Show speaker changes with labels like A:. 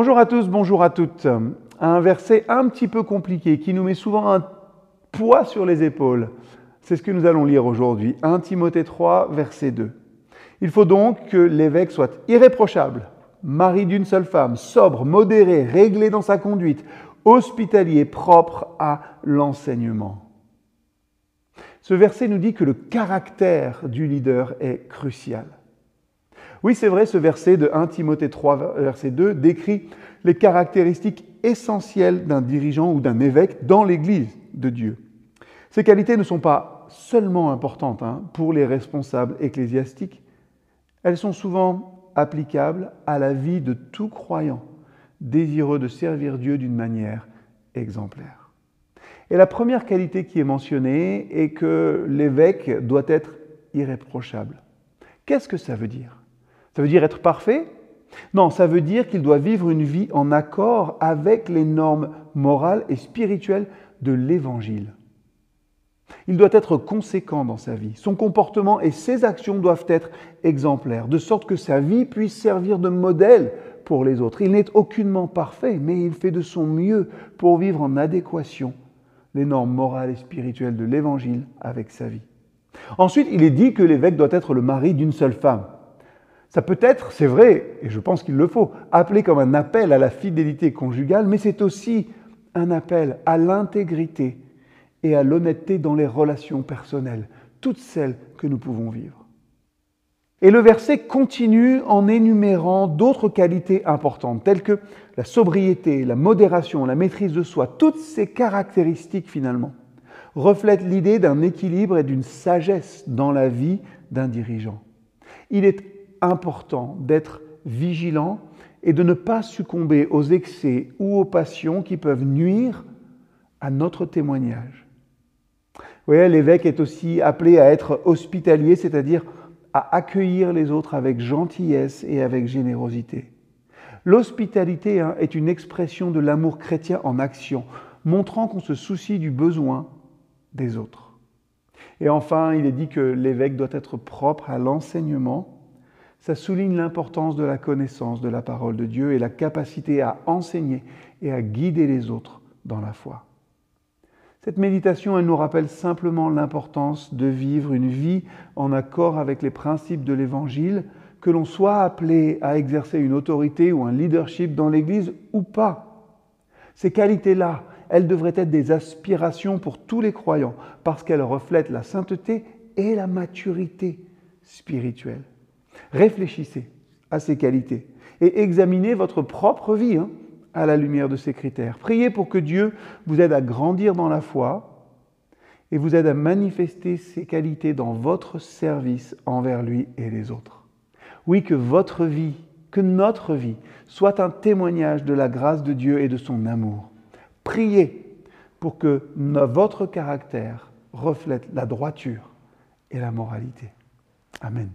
A: Bonjour à tous, bonjour à toutes. Un verset un petit peu compliqué qui nous met souvent un poids sur les épaules. C'est ce que nous allons lire aujourd'hui. 1 Timothée 3, verset 2. Il faut donc que l'évêque soit irréprochable, mari d'une seule femme, sobre, modéré, réglé dans sa conduite, hospitalier, propre à l'enseignement. Ce verset nous dit que le caractère du leader est crucial. Oui, c'est vrai, ce verset de 1 Timothée 3, verset 2 décrit les caractéristiques essentielles d'un dirigeant ou d'un évêque dans l'Église de Dieu. Ces qualités ne sont pas seulement importantes hein, pour les responsables ecclésiastiques, elles sont souvent applicables à la vie de tout croyant désireux de servir Dieu d'une manière exemplaire. Et la première qualité qui est mentionnée est que l'évêque doit être irréprochable. Qu'est-ce que ça veut dire? Ça veut dire être parfait? Non, ça veut dire qu'il doit vivre une vie en accord avec les normes morales et spirituelles de l'Évangile. Il doit être conséquent dans sa vie. Son comportement et ses actions doivent être exemplaires, de sorte que sa vie puisse servir de modèle pour les autres. Il n'est aucunement parfait, mais il fait de son mieux pour vivre en adéquation les normes morales et spirituelles de l'Évangile avec sa vie. Ensuite, il est dit que l'évêque doit être le mari d'une seule femme. Ça peut être, c'est vrai, et je pense qu'il le faut, appelé comme un appel à la fidélité conjugale, mais c'est aussi un appel à l'intégrité et à l'honnêteté dans les relations personnelles, toutes celles que nous pouvons vivre. Et le verset continue en énumérant d'autres qualités importantes, telles que la sobriété, la modération, la maîtrise de soi. Toutes ces caractéristiques, finalement, reflètent l'idée d'un équilibre et d'une sagesse dans la vie d'un dirigeant. Il est important d'être vigilant et de ne pas succomber aux excès ou aux passions qui peuvent nuire à notre témoignage. Vous voyez, l'évêque est aussi appelé à être hospitalier, c'est-à-dire à accueillir les autres avec gentillesse et avec générosité. L'hospitalité hein, est une expression de l'amour chrétien en action, montrant qu'on se soucie du besoin des autres. Et enfin, il est dit que l'évêque doit être propre à l'enseignement ça souligne l'importance de la connaissance de la parole de Dieu et la capacité à enseigner et à guider les autres dans la foi. Cette méditation, elle nous rappelle simplement l'importance de vivre une vie en accord avec les principes de l'Évangile, que l'on soit appelé à exercer une autorité ou un leadership dans l'Église ou pas. Ces qualités-là, elles devraient être des aspirations pour tous les croyants, parce qu'elles reflètent la sainteté et la maturité spirituelle. Réfléchissez à ces qualités et examinez votre propre vie hein, à la lumière de ces critères. Priez pour que Dieu vous aide à grandir dans la foi et vous aide à manifester ces qualités dans votre service envers lui et les autres. Oui, que votre vie, que notre vie soit un témoignage de la grâce de Dieu et de son amour. Priez pour que votre caractère reflète la droiture et la moralité. Amen.